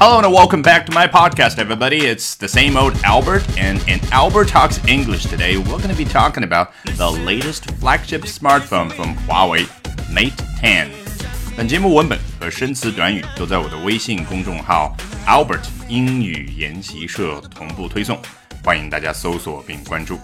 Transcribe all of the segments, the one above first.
Hello and welcome back to my podcast, everybody. It's the same old Albert, and in Albert Talks English today, we're going to be talking about the latest flagship smartphone from Huawei, Mate 10. 本节目文本和生词短语都在我的微信公众号 Albert 英语研习社同步推送，欢迎大家搜索并关注。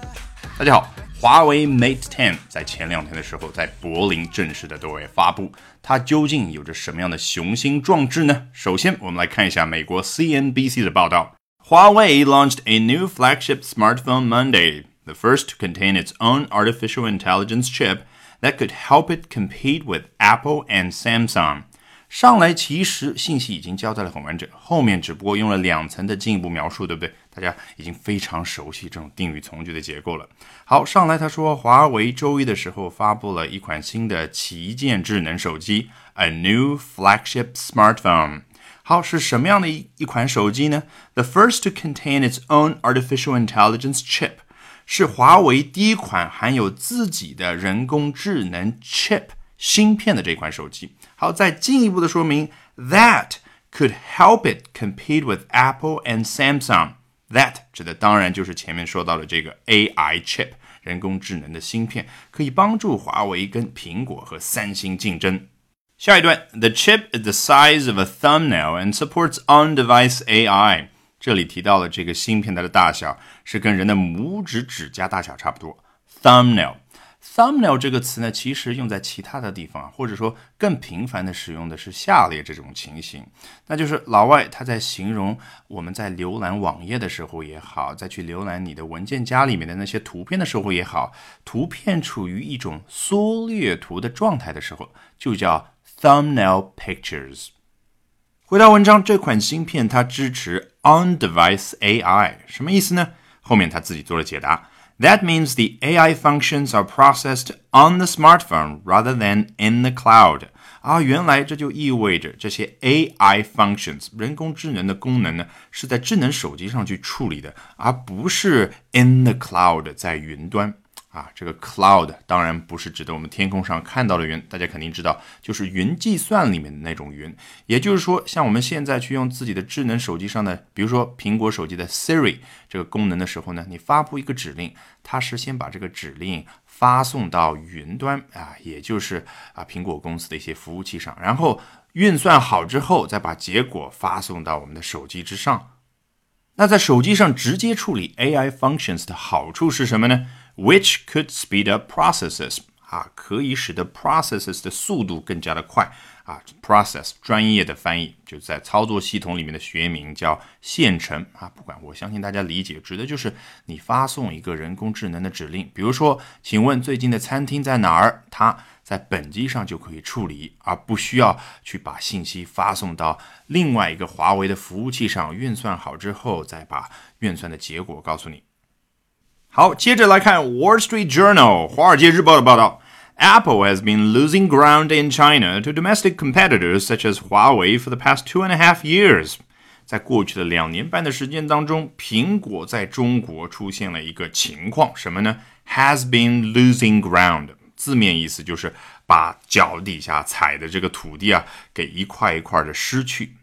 大家好。 华为 Mate 10在前两天的时候在柏林正式的对外发布，它究竟有着什么样的雄心壮志呢？首先，我们来看一下美国 CNBC 的报道。Huawei launched a new flagship smartphone Monday, the first to contain its own artificial intelligence chip that could help it compete with Apple and Samsung. 上来其实信息已经交代的很完整，后面只不过用了两层的进一步描述，对不对？ 大家已经非常熟悉这种定语从句的结构了。好，上来他说，华为周一的时候发布了一款新的旗舰智能手机，a new flagship smartphone。好，是什么样的一一款手机呢？The first to contain its own artificial intelligence chip，是华为第一款含有自己的人工智能 chip 芯片的这款手机。好，再进一步的说明，that could help it compete with Apple and Samsung。That 指的当然就是前面说到的这个 AI chip 人工智能的芯片，可以帮助华为跟苹果和三星竞争。下一段，The chip is the size of a thumbnail and supports on-device AI。这里提到了这个芯片，它的大小是跟人的拇指指甲大小差不多。Thumbnail。Thumbnail 这个词呢，其实用在其他的地方，或者说更频繁的使用的是下列这种情形，那就是老外他在形容我们在浏览网页的时候也好，再去浏览你的文件夹里面的那些图片的时候也好，图片处于一种缩略图的状态的时候，就叫 thumbnail pictures。回到文章，这款芯片它支持 on-device AI，什么意思呢？后面他自己做了解答。That means the AI functions are processed on the smartphone rather than in the cloud. 啊，原来这就意味着这些 AI functions 人工智能的功能呢，是在智能手机上去处理的，而不是 in the cloud 在云端。啊，这个 cloud 当然不是指的我们天空上看到的云，大家肯定知道，就是云计算里面的那种云。也就是说，像我们现在去用自己的智能手机上的，比如说苹果手机的 Siri 这个功能的时候呢，你发布一个指令，它是先把这个指令发送到云端啊，也就是啊苹果公司的一些服务器上，然后运算好之后，再把结果发送到我们的手机之上。那在手机上直接处理 AI functions 的好处是什么呢？which could speed up processes 啊，可以使得 processes 的速度更加的快啊。process 专业的翻译就在操作系统里面的学名叫线程啊。不管，我相信大家理解，指的就是你发送一个人工智能的指令，比如说，请问最近的餐厅在哪儿？它在本机上就可以处理，而不需要去把信息发送到另外一个华为的服务器上运算好之后，再把运算的结果告诉你。好，接着来看《Wall Street Journal》华尔街日报的报道。Apple has been losing ground in China to domestic competitors such as Huawei for the past two and a half years。在过去的两年半的时间当中，苹果在中国出现了一个情况，什么呢？Has been losing ground，字面意思就是把脚底下踩的这个土地啊，给一块一块的失去。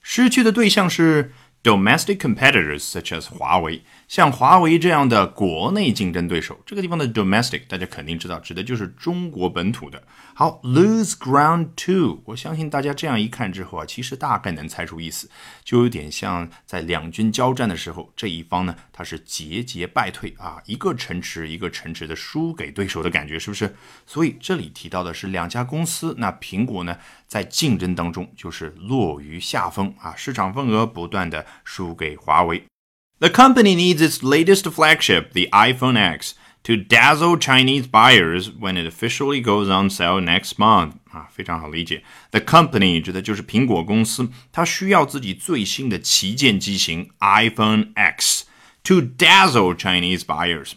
失去的对象是 domestic competitors such as 华为。像华为这样的国内竞争对手，这个地方的 domestic 大家肯定知道，指的就是中国本土的。好，lose ground to，我相信大家这样一看之后啊，其实大概能猜出意思，就有点像在两军交战的时候，这一方呢他是节节败退啊，一个城池一个城池的输给对手的感觉，是不是？所以这里提到的是两家公司，那苹果呢在竞争当中就是落于下风啊，市场份额不断的输给华为。The company needs its latest flagship, the iPhone X, to dazzle Chinese buyers when it officially goes on sale next month. 啊，非常好理解。The company 指的就是苹果公司，它需要自己最新的旗舰机型 iPhone X to dazzle Chinese buyers.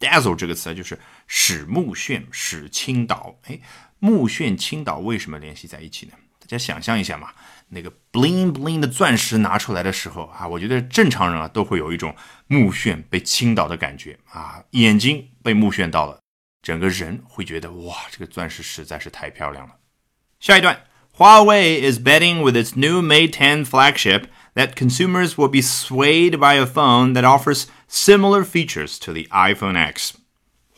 Dazzle 这个词就是使目眩、使倾倒。哎，目眩、倾倒为什么联系在一起呢？大家想象一下嘛。 那个 bling bling 的钻石拿出来的时候啊，我觉得正常人啊都会有一种目眩被倾倒的感觉啊，眼睛被目眩到了，整个人会觉得哇，这个钻石实在是太漂亮了。下一段， Huawei is betting with its new Mate 10 flagship that consumers will be swayed by a phone that offers similar features to the iPhone X.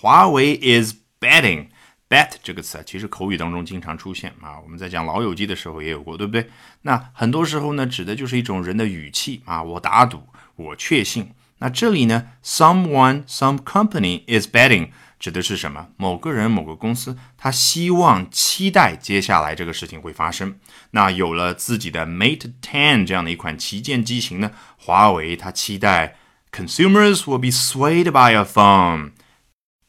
Huawei is betting. Bet 这个词啊，其实口语当中经常出现啊。我们在讲老友记的时候也有过，对不对？那很多时候呢，指的就是一种人的语气啊。我打赌，我确信。那这里呢，someone, some company is betting。指的是什么？某个人、某个公司，他希望、期待接下来这个事情会发生。那有了自己的 Mate 10这样的一款旗舰机型呢？华为它期待 consumers will be swayed by a phone，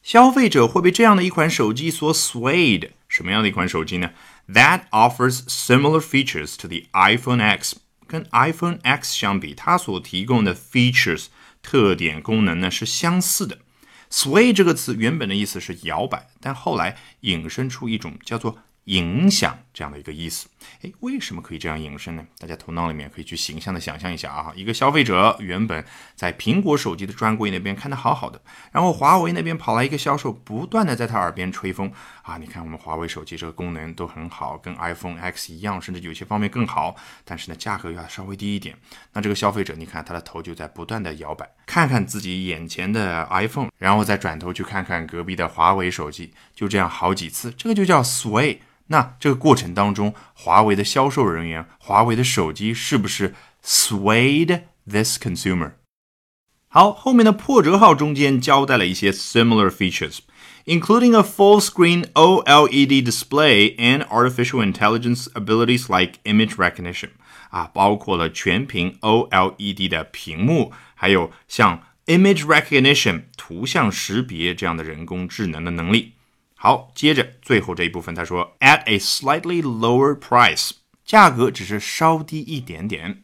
消费者会被这样的一款手机所 swayed。什么样的一款手机呢？That offers similar features to the iPhone X。跟 iPhone X 相比，它所提供的 features 特点功能呢是相似的。sway 这个词原本的意思是摇摆，但后来引申出一种叫做影响这样的一个意思。诶，为什么可以这样引申呢？大家头脑里面可以去形象的想象一下啊，一个消费者原本在苹果手机的专柜那边看的好好的，然后华为那边跑来一个销售，不断的在他耳边吹风啊，你看我们华为手机这个功能都很好，跟 iPhone X 一样，甚至有些方面更好，但是呢价格要稍微低一点。那这个消费者，你看他的头就在不断的摇摆，看看自己眼前的 iPhone，然后再转头去看看隔壁的华为手机，就这样好几次，这个就叫 sway。那这个过程当中，华为的销售人员，华为的手机是不是 swayed this consumer？好，后面的破折号中间交代了一些 similar features，including a full-screen OLED display and artificial intelligence abilities like image recognition。啊，包括了全屏 OLED 的屏幕，还有像 image recognition 图像识别这样的人工智能的能力。 好，接着最后这一部分，他说，at a slightly lower price，价格只是稍低一点点。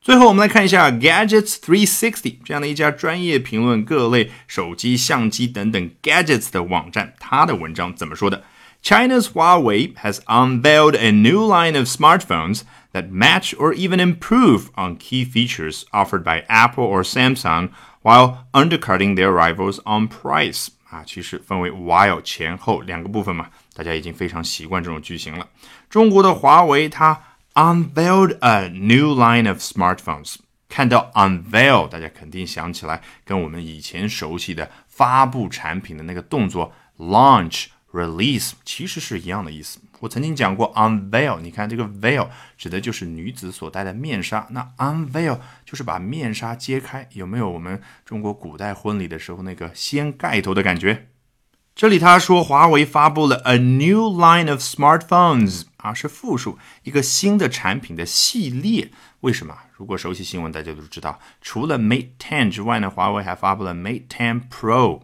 最后我们来看一下 Gadgets 360这样的一家专业评论各类手机、相机等等 gadgets 的网站，它的文章怎么说的？China's Huawei has unveiled a new line of smartphones that match or even improve on key features offered by Apple or Samsung, while undercutting their rivals on price. 啊，其实分为 while 前后两个部分嘛，大家已经非常习惯这种句型了。中国的华为它 unveiled a new line of smartphones，看到 unveil，大家肯定想起来跟我们以前熟悉的发布产品的那个动作 launch。Release 其实是一样的意思。我曾经讲过 unveil，你看这个 veil 指的就是女子所戴的面纱，那 unveil 就是把面纱揭开，有没有我们中国古代婚礼的时候那个掀盖头的感觉？这里他说华为发布了 a new line of smartphones，啊是复数，一个新的产品的系列。为什么？如果熟悉新闻，大家都知道，除了 Mate 10之外呢，华为还发布了 Mate 10 Pro。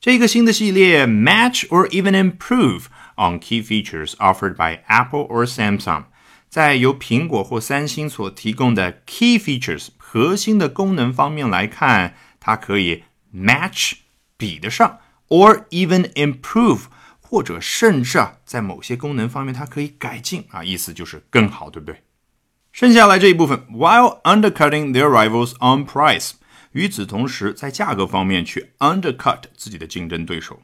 这个新的系列 match or even improve on key features offered by Apple or Samsung，在由苹果或三星所提供的 key features 核心的功能方面来看，它可以 match 比得上，or even improve 或者甚至啊，在某些功能方面它可以改进啊，意思就是更好，对不对？剩下来这一部分，while undercutting their rivals on price。与此同时，在价格方面去 undercut 自己的竞争对手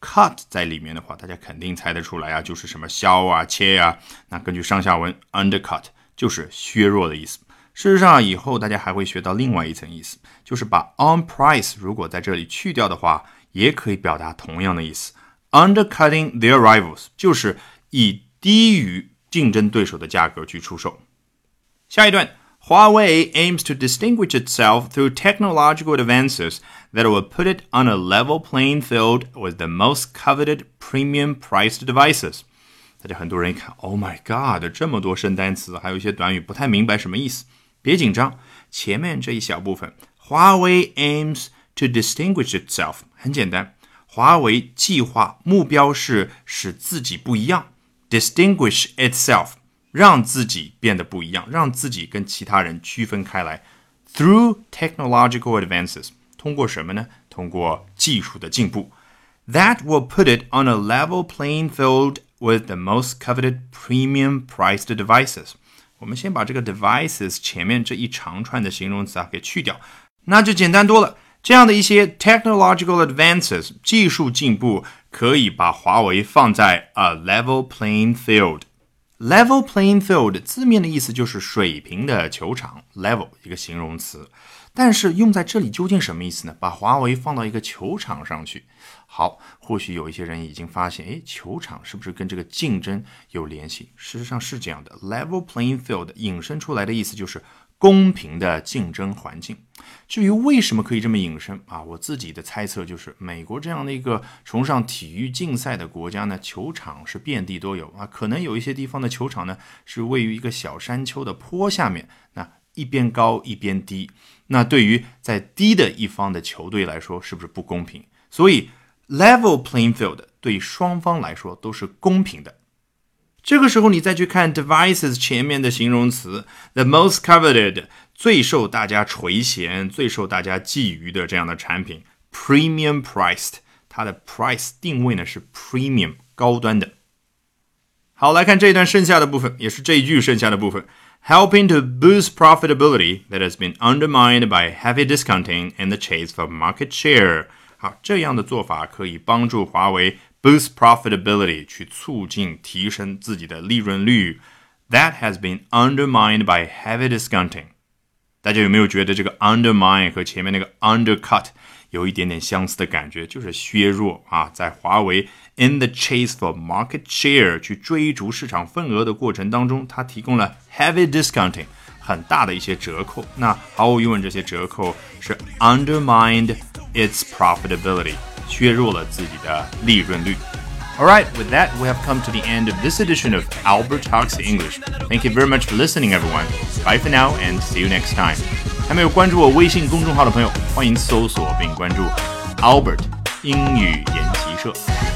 ，cut 在里面的话，大家肯定猜得出来啊，就是什么削啊、切呀。那根据上下文，undercut 就是削弱的意思。事实上，以后大家还会学到另外一层意思，就是把 on price 如果在这里去掉的话，也可以表达同样的意思。undercutting their rivals 就是以低于竞争对手的价格去出售。下一段。Huawei aims to distinguish itself through technological advances that will put it on a level playing field with the most coveted premium priced devices. 大家很多人一看，Oh my God，这么多生单词，还有一些短语，不太明白什么意思。别紧张，前面这一小部分，华为 aims to distinguish itself，很简单，华为计划目标是使自己不一样，distinguish itself。 让自己变得不一样，让自己跟其他人区分开来。Through technological advances，通过什么呢？通过技术的进步。That will put it on a level playing field with the most coveted premium-priced devices。我们先把这个 devices 前面这一长串的形容词啊给去掉，那就简单多了。这样的一些 technological advances 技术进步，可以把华为放在 a level playing field。 Level playing field 字面的意思就是水平的球场，level 一个形容词，但是用在这里究竟什么意思呢？把华为放到一个球场上去。好，或许有一些人已经发现，诶，球场是不是跟这个竞争有联系？事实上是这样的，level playing field 引申出来的意思就是公平的竞争环境。至于为什么可以这么引申啊，我自己的猜测就是，美国这样的一个崇尚体育竞赛的国家呢，球场是遍地都有啊，可能有一些地方的球场呢是位于一个小山丘的坡下面，那一边高一边低，那对于在低的一方的球队来说，是不是不公平？所以。Level playing field 对双方来说都是公平的。这个时候，你再去看 devices 前面的形容词，the most coveted 最受大家垂涎、最受大家觊觎的这样的产品，premium priced，它的 price 定位呢是 premium 高端的。好，来看这一段剩下的部分，也是这一句剩下的部分，helping to boost profitability that has been undermined by heavy discounting and the chase for market share。好，这样的做法可以帮助华为 boost profitability，去促进提升自己的利润率。That has been undermined by heavy discounting。大家有没有觉得这个 undermine 和前面那个 undercut 有一点点相似的感觉？就是削弱啊，在华为 in the chase for market share 去追逐市场份额的过程当中，它提供了 heavy discounting 很大的一些折扣。那毫无疑问，这些折扣是 undermined。its profitability， 削弱了自己的利润率。Alright, with that, we have come to the end of this edition of Albert Talks English. Thank you very much for listening, everyone. Bye for now, and see you next time. 还没有关注我微信公众号的朋友，欢迎搜索并关注 Albert 英语研习社。